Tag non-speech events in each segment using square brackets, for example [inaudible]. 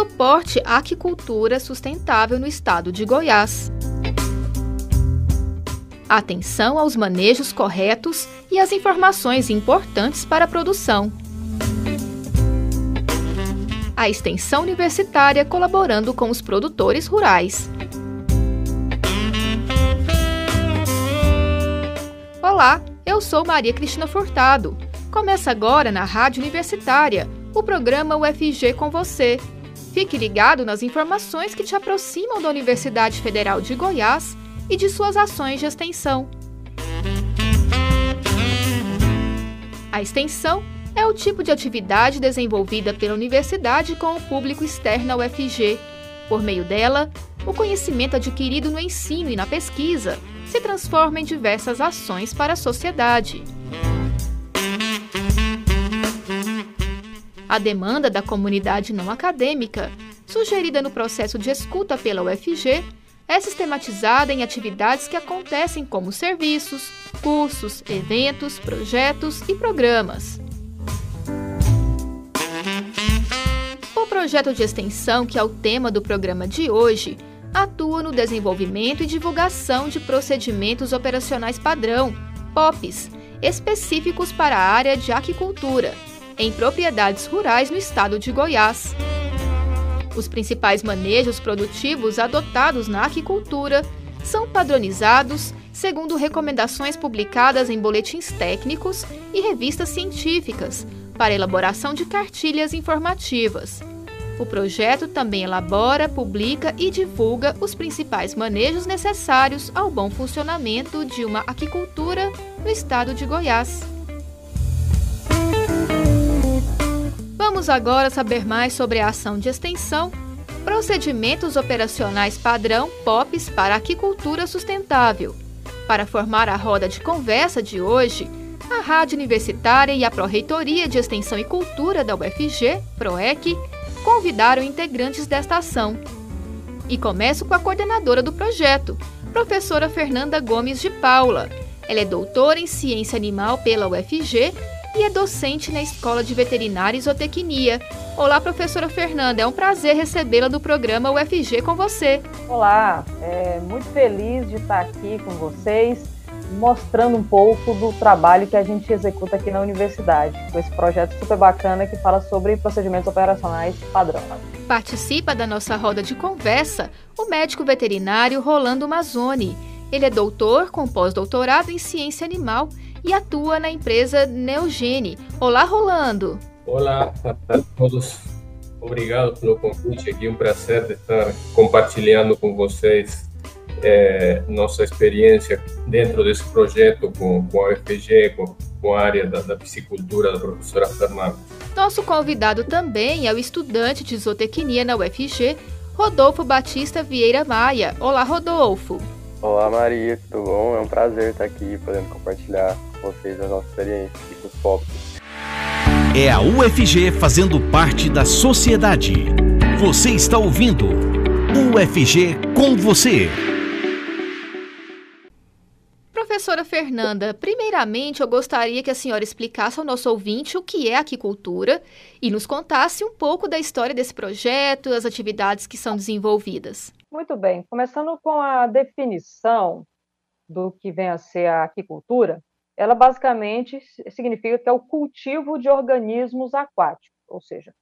suporte à aquicultura sustentável no estado de Goiás. Atenção aos manejos corretos e às informações importantes para a produção. A extensão universitária colaborando com os produtores rurais. Olá, eu sou Maria Cristina Furtado. Começa agora na Rádio Universitária o programa UFG com você. Fique ligado nas informações que te aproximam da Universidade Federal de Goiás e de suas ações de extensão. A extensão é o tipo de atividade desenvolvida pela universidade com o público externo ao UFG. Por meio dela, o conhecimento adquirido no ensino e na pesquisa se transforma em diversas ações para a sociedade. A demanda da comunidade não acadêmica, sugerida no processo de escuta pela UFG, é sistematizada em atividades que acontecem como serviços, cursos, eventos, projetos e programas. O projeto de extensão, que é o tema do programa de hoje, atua no desenvolvimento e divulgação de procedimentos operacionais padrão, POPs, específicos para a área de aquicultura em propriedades rurais no estado de Goiás. Os principais manejos produtivos adotados na aquicultura são padronizados segundo recomendações publicadas em boletins técnicos e revistas científicas para elaboração de cartilhas informativas. O projeto também elabora, publica e divulga os principais manejos necessários ao bom funcionamento de uma aquicultura no estado de Goiás. Vamos agora saber mais sobre a ação de extensão Procedimentos Operacionais Padrão POPs para Aquicultura Sustentável. Para formar a roda de conversa de hoje, a Rádio Universitária e a Pró-Reitoria de Extensão e Cultura da UFG, PROEC, convidaram integrantes desta ação. E começo com a coordenadora do projeto, professora Fernanda Gomes de Paula. Ela é doutora em Ciência Animal pela UFG e é docente na Escola de Veterinária e Zootecnia. Olá, professora Fernanda, é um prazer recebê-la do programa UFG com você. Olá, é muito feliz de estar aqui com vocês, mostrando um pouco do trabalho que a gente executa aqui na universidade, com esse projeto super bacana que fala sobre procedimentos operacionais padrão. Participa da nossa roda de conversa o médico veterinário Rolando Mazzoni. Ele é doutor com pós-doutorado em ciência animal e atua na empresa Neogene. Olá, Rolando! Olá a todos. Obrigado pelo convite. Aqui é um prazer estar compartilhando com vocês é, nossa experiência dentro desse projeto com, com a UFG, com, com a área da, da piscicultura da professora Fernanda. Nosso convidado também é o estudante de zootecnia na UFG, Rodolfo Batista Vieira Maia. Olá, Rodolfo. Olá, Maria, tudo bom? É um prazer estar aqui podendo compartilhar com vocês a nossa experiência aqui com os povos. É a UFG fazendo parte da sociedade. Você está ouvindo UFG com você. Professora Fernanda, primeiramente eu gostaria que a senhora explicasse ao nosso ouvinte o que é aquicultura e nos contasse um pouco da história desse projeto, as atividades que são desenvolvidas. Muito bem, começando com a definição do que vem a ser a aquicultura, ela basicamente significa que é o cultivo de organismos aquáticos, ou seja,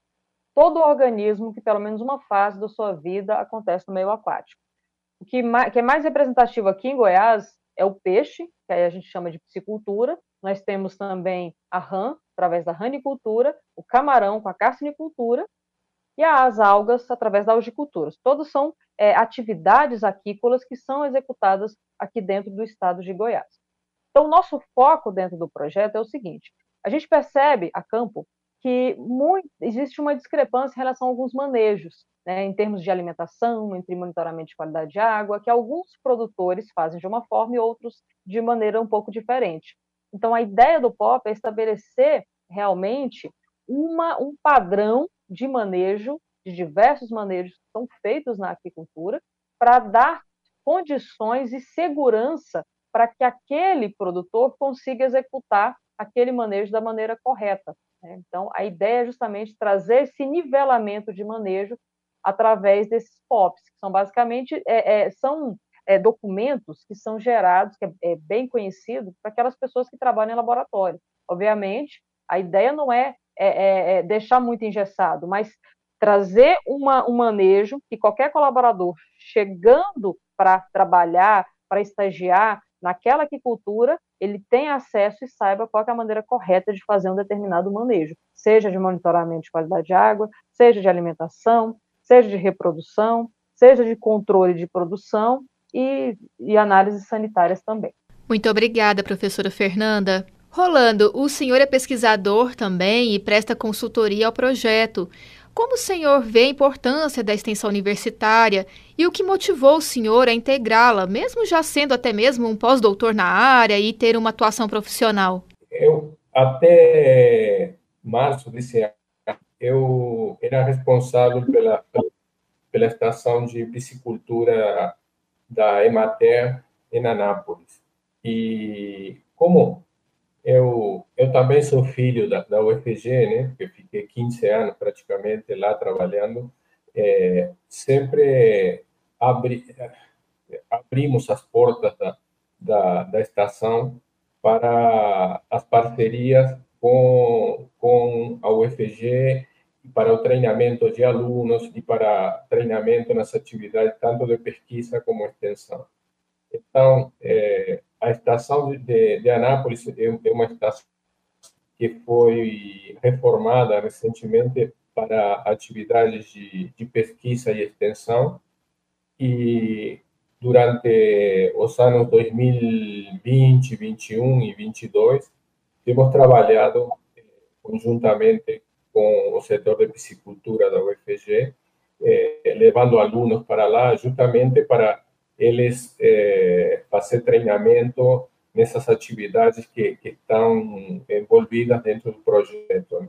todo organismo que pelo menos uma fase da sua vida acontece no meio aquático. O que, que é mais representativo aqui em Goiás é o peixe, que aí a gente chama de piscicultura. Nós temos também a rã, através da ranicultura, o camarão com a carcinicultura e as algas através da algicultura. Todos são é, atividades aquícolas que são executadas aqui dentro do estado de Goiás. Então, o nosso foco dentro do projeto é o seguinte: a gente percebe a campo que muito, existe uma discrepância em relação a alguns manejos, né, em termos de alimentação, entre monitoramento de qualidade de água, que alguns produtores fazem de uma forma e outros de maneira um pouco diferente. Então, a ideia do POP é estabelecer realmente uma, um padrão de manejo, de diversos manejos que são feitos na aquicultura, para dar condições e segurança para que aquele produtor consiga executar aquele manejo da maneira correta. Né? Então, a ideia é justamente trazer esse nivelamento de manejo através desses POPs, que são basicamente é, é, são é, documentos que são gerados, que é, é bem conhecido para aquelas pessoas que trabalham em laboratório. Obviamente, a ideia não é, é, é deixar muito engessado, mas trazer uma, um manejo que qualquer colaborador chegando para trabalhar, para estagiar naquela aquicultura, ele tenha acesso e saiba qual é a maneira correta de fazer um determinado manejo, seja de monitoramento de qualidade de água, seja de alimentação, seja de reprodução, seja de controle de produção e, e análises sanitárias também. Muito obrigada, professora Fernanda. Rolando, o senhor é pesquisador também e presta consultoria ao projeto. Como o senhor vê a importância da extensão universitária e o que motivou o senhor a integrá-la, mesmo já sendo até mesmo um pós-doutor na área e ter uma atuação profissional? Eu, até março desse ano, eu era responsável pela, pela estação de piscicultura da Emater em Anápolis. E como eu, eu também sou filho da, da UFG, né? Porque fiquei 15 anos praticamente lá trabalhando. É, sempre abri, abrimos as portas da, da, da estação para as parcerias com, com a UFG para o treinamento de alunos e para treinamento nas atividades tanto de pesquisa como extensão. Então, é, a estação de, de Anápolis é, é uma estação que foi reformada recentemente para atividades de, de pesquisa e extensão. E durante os anos 2020, 21 e 22 temos trabalhado eh, conjuntamente com o setor de piscicultura da UFG, eh, levando alunos para lá justamente para eles é, fazer treinamento nessas atividades que, que estão envolvidas dentro do projeto. Né?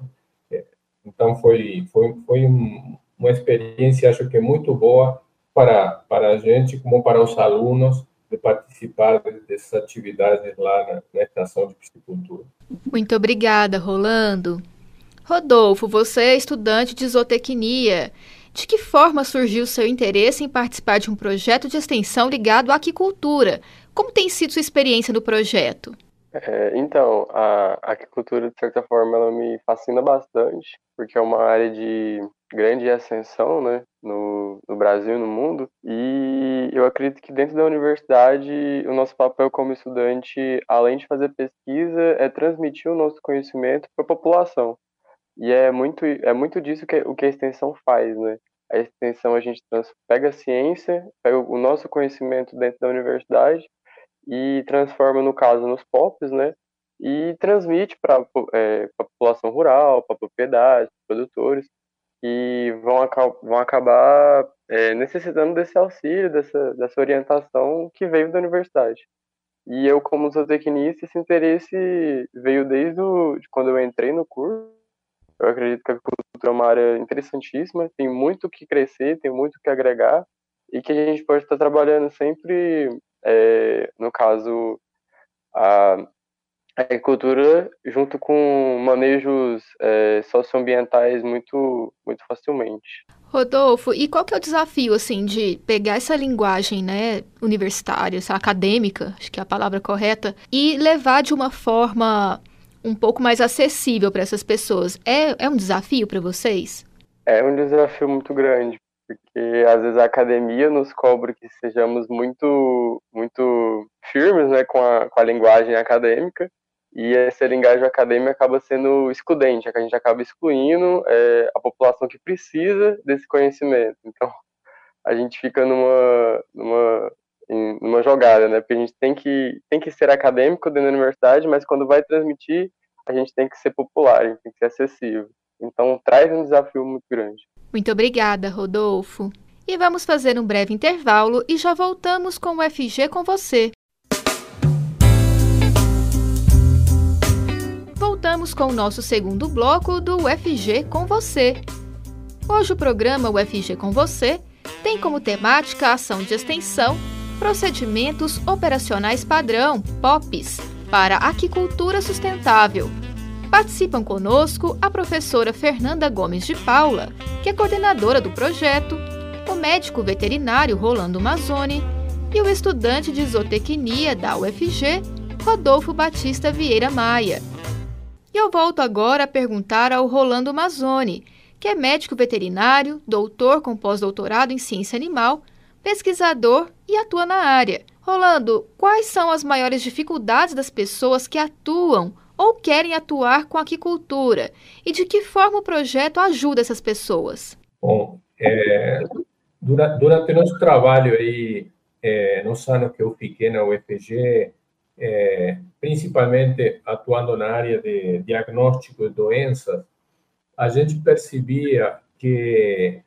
É, então, foi, foi, foi um, uma experiência, acho que muito boa para, para a gente, como para os alunos, de participar dessas atividades lá na, na estação de piscicultura. Muito obrigada, Rolando. Rodolfo, você é estudante de zootecnia de que forma surgiu seu interesse em participar de um projeto de extensão ligado à aquicultura? Como tem sido sua experiência no projeto? É, então, a aquicultura, de certa forma, ela me fascina bastante, porque é uma área de grande ascensão né, no, no Brasil e no mundo. E eu acredito que dentro da universidade, o nosso papel como estudante, além de fazer pesquisa, é transmitir o nosso conhecimento para a população. E é muito, é muito disso que o que a extensão faz, né? A extensão a gente pega a ciência, pega o nosso conhecimento dentro da universidade e transforma, no caso, nos POPs, né? E transmite para é, a população rural, para a propriedade, produtores, que vão, vão acabar é, necessitando desse auxílio, dessa, dessa orientação que veio da universidade. E eu, como zootecnista, esse interesse veio desde o, de quando eu entrei no curso, eu acredito que a agricultura é uma área interessantíssima, tem muito que crescer, tem muito que agregar, e que a gente pode estar trabalhando sempre, é, no caso, a agricultura junto com manejos é, socioambientais muito, muito facilmente. Rodolfo, e qual que é o desafio, assim, de pegar essa linguagem, né, universitária, essa acadêmica, acho que é a palavra correta, e levar de uma forma um pouco mais acessível para essas pessoas. É, é um desafio para vocês? É um desafio muito grande, porque às vezes a academia nos cobra que sejamos muito, muito firmes né, com, a, com a linguagem acadêmica, e essa linguagem acadêmica acaba sendo excludente, a gente acaba excluindo é, a população que precisa desse conhecimento. Então, a gente fica numa, numa, em uma jogada, né? Porque a gente tem que, tem que ser acadêmico dentro da universidade, mas quando vai transmitir, a gente tem que ser popular, a gente tem que ser acessível. Então, traz um desafio muito grande. Muito obrigada, Rodolfo. E vamos fazer um breve intervalo e já voltamos com o FG com você. Voltamos com o nosso segundo bloco do UFG com você. Hoje o programa UFG com você tem como temática a ação de extensão Procedimentos Operacionais Padrão, POPs, para Aquicultura Sustentável. Participam conosco a professora Fernanda Gomes de Paula, que é coordenadora do projeto, o médico veterinário Rolando Mazzoni e o estudante de zootecnia da UFG, Rodolfo Batista Vieira Maia. E eu volto agora a perguntar ao Rolando Mazzoni, que é médico veterinário, doutor com pós-doutorado em ciência animal, pesquisador e atua na área. Rolando, quais são as maiores dificuldades das pessoas que atuam ou querem atuar com aquicultura? E de que forma o projeto ajuda essas pessoas? Bom, é, durante, durante nosso trabalho aí, é, nos anos que eu fiquei na UFG, é, principalmente atuando na área de diagnóstico de doenças, a gente percebia que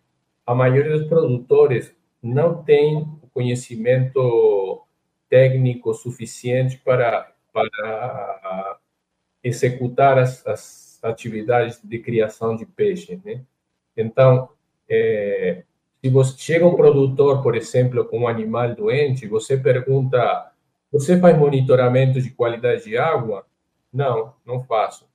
a maioria dos produtores não tem conhecimento técnico suficiente para, para executar as, as atividades de criação de peixe, né? Então, é, se você chega um produtor, por exemplo, com um animal doente, você pergunta: você faz monitoramento de qualidade de água? Não, não faço.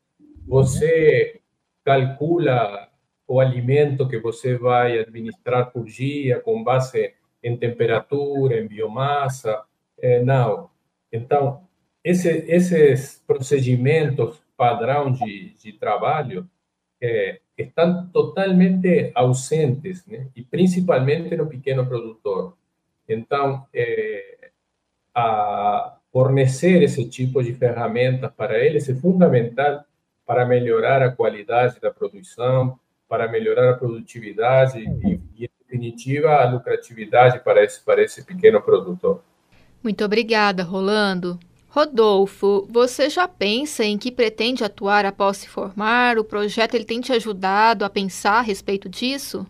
Você calcula o alimento que você vai administrar por dia com base em temperatura, em biomassa? É, não. Então, esse, esses procedimentos padrão de, de trabalho é, estão totalmente ausentes, né? e principalmente no pequeno produtor. Então, é, a fornecer esse tipo de ferramentas para eles é fundamental para melhorar a qualidade da produção, para melhorar a produtividade e, e em definitiva, a lucratividade para esse, para esse pequeno produtor. Muito obrigada, Rolando. Rodolfo, você já pensa em que pretende atuar após se formar? O projeto ele tem te ajudado a pensar a respeito disso?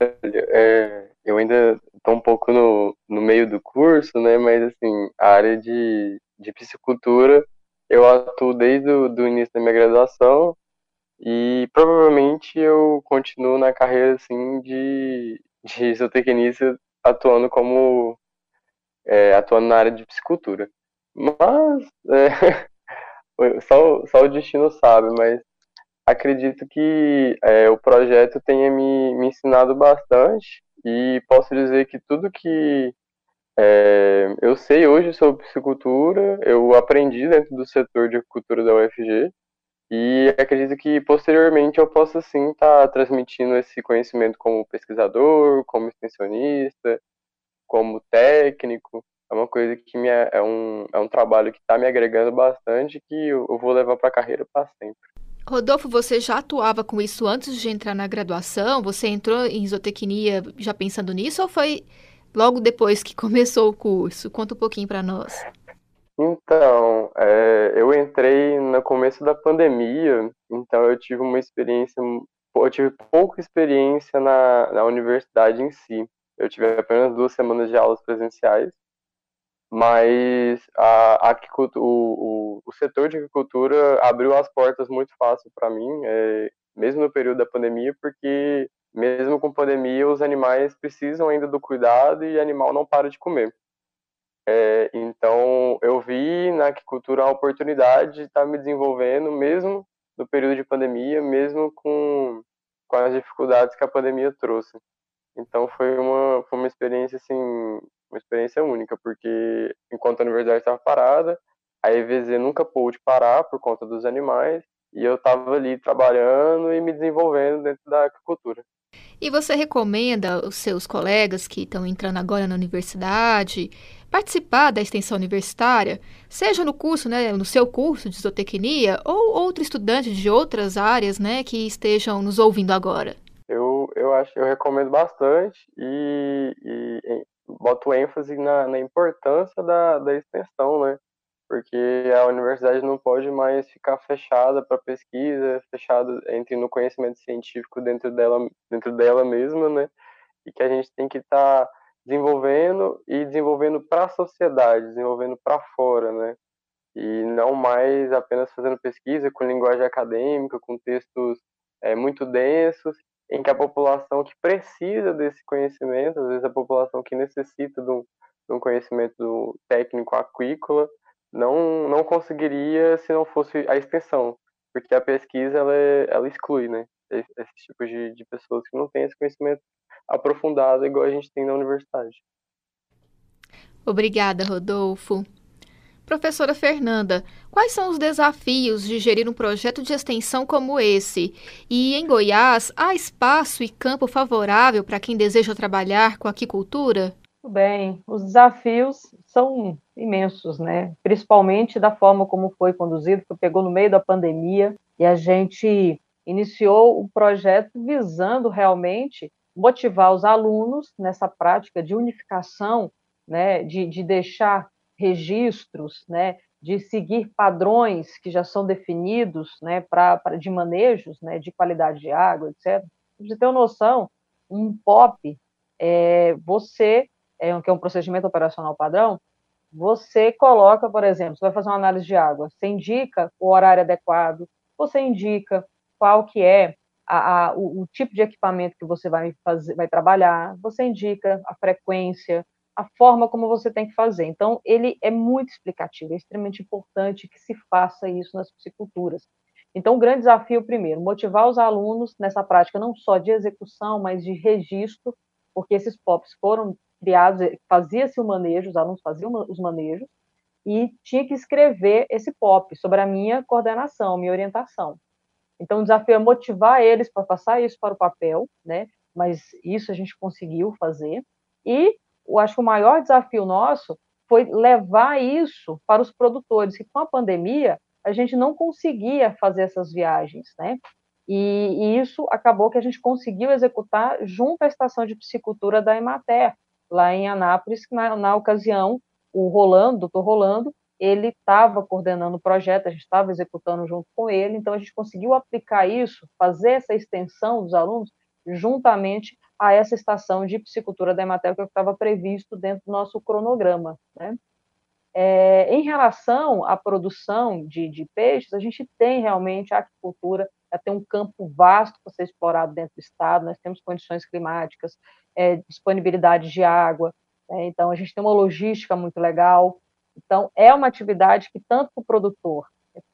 É, eu ainda estou um pouco no, no meio do curso, né? Mas assim, a área de, de piscicultura eu atuo desde o do início da minha graduação e provavelmente eu continuo na carreira assim de, de zootecnista atuando como é, atuando na área de piscicultura. Mas é, [laughs] só, só o destino sabe, mas acredito que é, o projeto tenha me, me ensinado bastante e posso dizer que tudo que é, eu sei hoje sobre piscicultura, eu aprendi dentro do setor de agricultura da UFG e acredito que posteriormente eu possa sim estar tá transmitindo esse conhecimento como pesquisador, como extensionista, como técnico é uma coisa que me, é, é, um, é um trabalho que está me agregando bastante que eu, eu vou levar para a carreira para sempre. Rodolfo, você já atuava com isso antes de entrar na graduação? Você entrou em zootecnia já pensando nisso ou foi logo depois que [laughs] começou o curso? Conta um pouquinho para nós. Então, começo da pandemia, então eu tive uma experiência, eu tive pouca experiência na, na universidade em si. Eu tive apenas duas semanas de aulas presenciais mas a, a o, o, setor de agricultura abriu as portas muito fácil para mim, é, mesmo no período da pandemia, porque mesmo com pandemia os animais precisam ainda do cuidado e o animal não para de comer. É, então eu vi na agricultura a oportunidade de estar me desenvolvendo mesmo no período de pandemia, mesmo com, com as dificuldades que a pandemia trouxe. Então foi uma, foi uma experiência assim uma experiência única, porque enquanto a universidade estava parada, a EVZ nunca pôde parar por conta dos animais, e eu estava ali trabalhando e me desenvolvendo dentro da agricultura. E você recomenda os seus colegas que estão entrando agora na universidade participar da extensão universitária, seja no curso, né, no seu curso de zootecnia, ou outro estudante de outras áreas, né, que estejam nos ouvindo agora? Eu, eu acho, eu recomendo bastante e, e boto ênfase na, na importância da, da extensão, né? Porque a universidade não pode mais ficar fechada para pesquisa, fechada entre no conhecimento científico dentro dela, dentro dela mesma, né? E que a gente tem que estar tá desenvolvendo e desenvolvendo para a sociedade, desenvolvendo para fora, né? E não mais apenas fazendo pesquisa com linguagem acadêmica, com textos é, muito densos em que a população que precisa desse conhecimento, às vezes a população que necessita de um, de um conhecimento técnico aquícola, não, não conseguiria se não fosse a extensão. porque a pesquisa ela, é, ela exclui, né? Esse, esse tipo de, de pessoas que não têm esse conhecimento aprofundado igual a gente tem na universidade. Obrigada, Rodolfo. Professora Fernanda, quais são os desafios de gerir um projeto de extensão como esse? E em Goiás, há espaço e campo favorável para quem deseja trabalhar com aquicultura? Muito bem, os desafios são imensos, né? Principalmente da forma como foi conduzido, que pegou no meio da pandemia e a gente iniciou o projeto visando realmente motivar os alunos nessa prática de unificação, né, de, de deixar registros, né, de seguir padrões que já são definidos, né, para de manejos, né, de qualidade de água, etc. Você tem uma noção, um POP, é, você, é, que é um procedimento operacional padrão, você coloca, por exemplo, você vai fazer uma análise de água, você indica o horário adequado, você indica qual que é a, a, o, o, tipo de equipamento que você vai fazer, vai trabalhar, você indica a frequência, a forma como você tem que fazer. Então, ele é muito explicativo, é extremamente importante que se faça isso nas psiculturas. Então, o grande desafio, primeiro, motivar os alunos nessa prática não só de execução, mas de registro, porque esses POPs foram criados, eh, fazia-se o manejo, os alunos faziam os manejos, e tinha que escrever esse POP sobre a minha coordenação, minha orientação. Então, o desafio é motivar eles para passar isso para o papel, né? Mas isso a gente conseguiu fazer. E eu acho que o maior desafio nosso foi levar isso para os produtores, que com a pandemia a gente não conseguia fazer essas viagens, né? E, e, isso acabou que a gente conseguiu executar junto à estação de piscicultura da Emater, lá em Anápolis, que na, na ocasião o Rolando, doutor Rolando, ele estava coordenando o projeto, a gente estava executando junto com ele, então a gente conseguiu aplicar isso, fazer essa extensão dos alunos juntamente a essa estação de piscicultura da Emater que estava previsto dentro do nosso cronograma. Né? É, em relação à produção de, de, peixes, a gente tem realmente a aquicultura, já tem um campo vasto para ser explorado dentro do estado, nós temos condições climáticas, é, disponibilidade de água, né? então a gente tem uma logística muito legal, então é uma atividade que tanto o produtor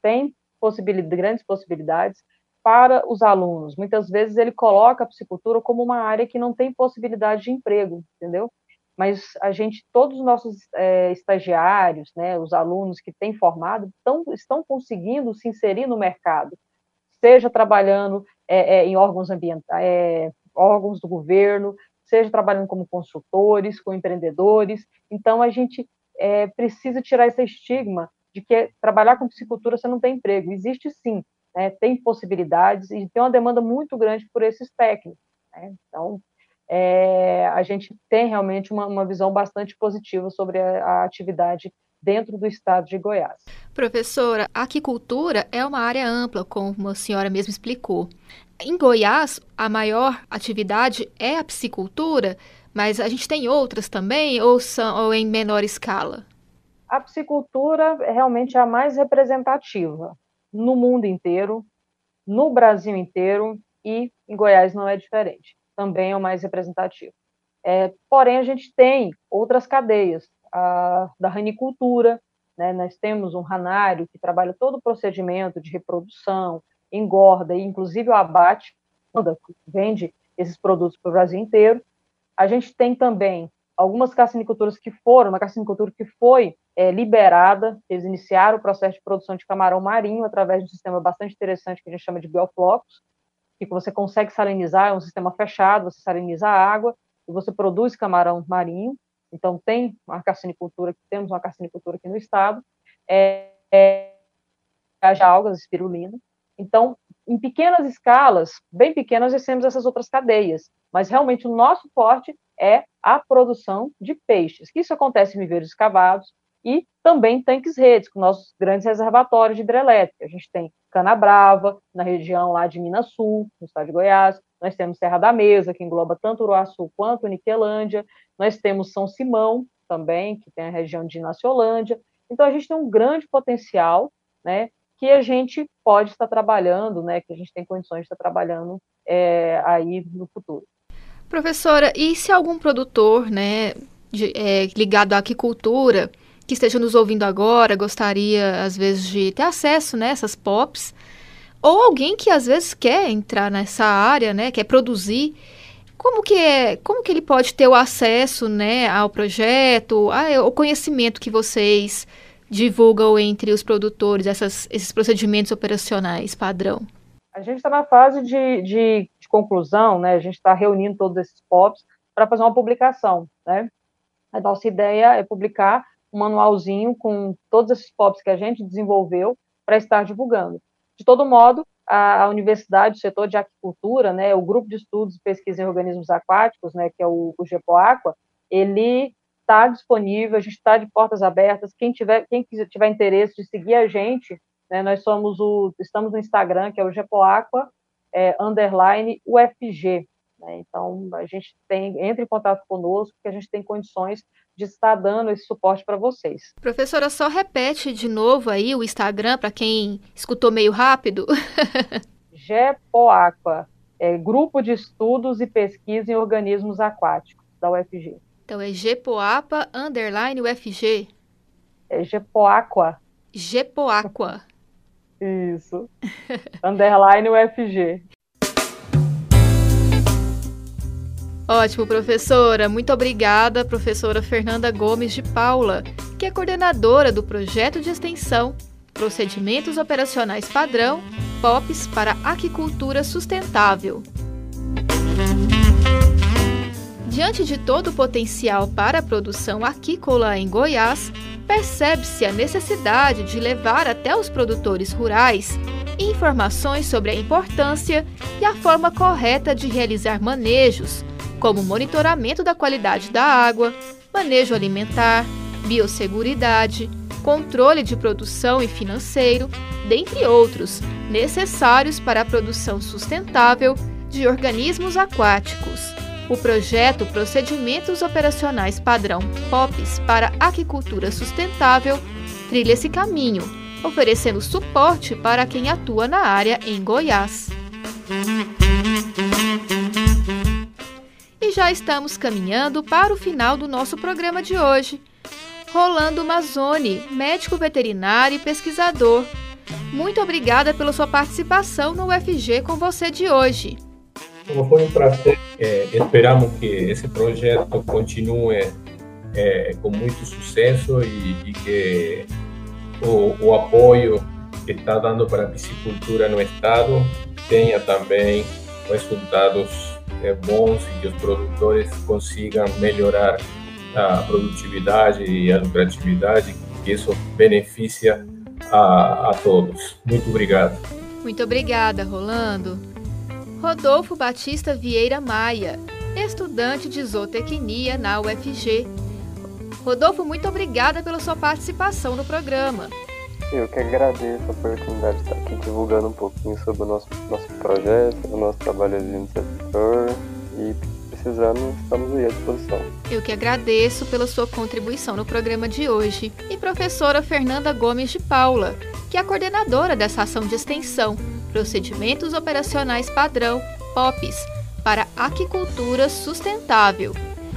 tem possibilidade, grandes possibilidades, para os alunos. Muitas vezes ele coloca a psicultura como uma área que não tem possibilidade de emprego, entendeu? Mas a gente, todos os nossos é, estagiários, né, os alunos que têm formado, tão, estão conseguindo se inserir no mercado, seja trabalhando é, é, em órgãos ambientais, é, órgãos do governo, seja trabalhando como consultores, com empreendedores. Então a gente é, precisa tirar esse estigma de que trabalhar com psicultura você não tem emprego. Existe sim, né, tem possibilidades e tem uma demanda muito grande por esses técnicos. Né? Então, é, a gente tem realmente uma, uma visão bastante positiva sobre a, a, atividade dentro do estado de Goiás. Professora, a aquicultura é uma área ampla, como a senhora mesmo explicou. Em Goiás, a maior atividade é a piscicultura, mas a gente tem outras também, ou, são, ou em menor escala? A piscicultura realmente é a mais representativa no mundo inteiro, no Brasil inteiro e em Goiás não é diferente. Também é o mais representativo. É, porém, a gente tem outras cadeias, a da ranicultura, né? nós temos um ranário que trabalha todo o procedimento de reprodução, engorda e inclusive o abate, vende esses produtos para o Brasil inteiro. A gente tem também algumas carciniculturas que foram, uma carcinicultura que foi é, liberada, eles iniciaram o processo de produção de camarão marinho através de um sistema bastante interessante que a gente chama de bioflocos, que você consegue salinizar, é um sistema fechado, você saliniza a água e você produz camarão marinho. Então tem uma carcinicultura, temos uma carcinicultura aqui no estado, é, é as algas, espirulina. Então, em pequenas escalas, bem pequenas, nós temos essas outras cadeias, mas realmente o nosso forte é a produção de peixes, que isso acontece em viveiros escavados e também tanques redes, com nossos grandes reservatórios de hidrelétrica. A gente tem Canabrava, na região lá de Minas Sul, no estado de Goiás, nós temos Serra da Mesa, que engloba tanto Uruaçu quanto Niquelândia, nós temos São Simão, também, que tem a região de Inaciolândia. Então, a gente tem um grande potencial, né, que a gente pode estar trabalhando, né, que a gente tem condições de estar trabalhando é, aí no futuro. Professora, e se algum produtor, né, de, é, ligado à aquicultura, que esteja nos ouvindo agora, gostaria, às vezes, de ter acesso né, POPs, ou alguém que às vezes quer entrar nessa área, né, quer produzir, como que é, como que ele pode ter o acesso, né, ao projeto, ao conhecimento que vocês divulgam entre os produtores, essas, esses procedimentos operacionais padrão? A gente está na fase de, de, de, conclusão, né? A gente está reunindo todos esses POPs para fazer uma publicação, né? A nossa ideia é publicar um manualzinho com todos esses POPs que a gente desenvolveu para estar divulgando. De todo modo, a, a, universidade, o setor de aquicultura, né, o grupo de estudos e pesquisa em organismos aquáticos, né, que é o, o GEPOAQUA, ele está disponível, a gente está de portas abertas. Quem tiver, quem tiver interesse de seguir a gente, né, nós somos o, estamos no Instagram, que é o GEPOAQUA, é, underline UFG. Né, então, a gente tem, entre em contato conosco, que a gente tem condições de estar dando esse suporte para vocês. Professora, só repete de novo aí o Instagram para quem escutou meio rápido. [laughs] GEPOAQUA, é, Grupo de Estudos e Pesquisa em Organismos Aquáticos, da UFG. Então é GEPOAPA underline UFG. É GEPOAQUA. GEPOAQUA. Isso. [laughs] underline UFG. Ótimo, professora. Muito obrigada, professora Fernanda Gomes de Paula, que é coordenadora do projeto de extensão Procedimentos Operacionais Padrão POPs para Aquicultura Sustentável. Diante de todo o potencial para a produção aquícola em Goiás, percebe-se a necessidade de levar até os produtores rurais informações sobre a importância e a forma correta de realizar manejos como monitoramento da qualidade da água, manejo alimentar, biosseguridade, controle de produção e financeiro, dentre outros, necessários para a produção sustentável de organismos aquáticos. O projeto Procedimentos Operacionais Padrão POPs para Aquicultura Sustentável trilha esse caminho, oferecendo suporte para quem atua na área em Goiás. E já estamos caminhando para o final do nosso programa de hoje. Rolando Mazzoni, médico veterinário e pesquisador. Muito obrigada pela sua participação no UFG com você de hoje. Foi um prazer. É, esperamos que esse projeto continue é, com muito sucesso e, e que o, o, apoio que está dando para a piscicultura no estado tenha também resultados é, bons e que os produtores consigam melhorar a produtividade e a lucratividade, que isso beneficia a, a todos. Muito obrigado. Muito obrigada, Rolando. Rodolfo Batista Vieira Maia, estudante de zootecnia na UFG. Rodolfo, muito obrigada pela sua participação no programa. Eu que agradeço a oportunidade de estar aqui divulgando um pouquinho sobre o nosso, nosso projeto, o nosso trabalho no setor e precisando, estamos aí à disposição. Eu que agradeço pela sua contribuição no programa de hoje. E professora Fernanda Gomes de Paula, que é a coordenadora dessa ação de extensão, Procedimentos Operacionais Padrão, POPs, para Aquicultura Sustentável.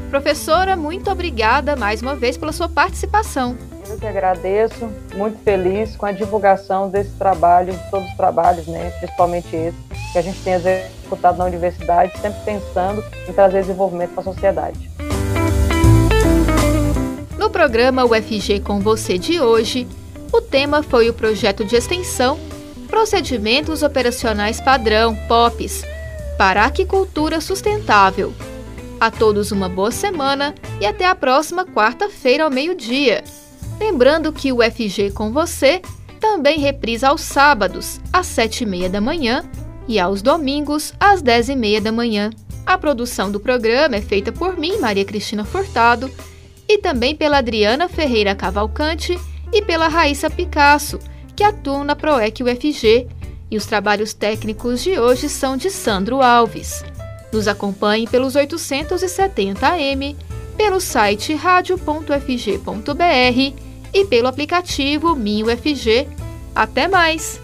Professora, muito obrigada mais uma vez pela sua participação. Eu que agradeço, muito feliz com a divulgação desse trabalho, de todos os trabalhos, né, principalmente esse, que a gente tem executado na universidade, sempre pensando em trazer desenvolvimento para a sociedade. No programa UFG com você de hoje, o tema foi o projeto de extensão Procedimentos Operacionais Padrão, POPs, para Aquicultura Sustentável. A todos uma boa semana e até a próxima quarta-feira ao meio-dia. Lembrando que o FG com você também reprisa aos sábados, às sete e meia da manhã e aos domingos, às dez e meia da manhã. A produção do programa é feita por mim, Maria Cristina Furtado, e também pela Adriana Ferreira Cavalcante e pela Raíssa Picasso, que atuam na PROEC UFG, e os trabalhos técnicos de hoje são de Sandro Alves. Nos acompanhe pelos 870 AM, pelo site radio.fg.br e pelo aplicativo MinUFG. Até mais!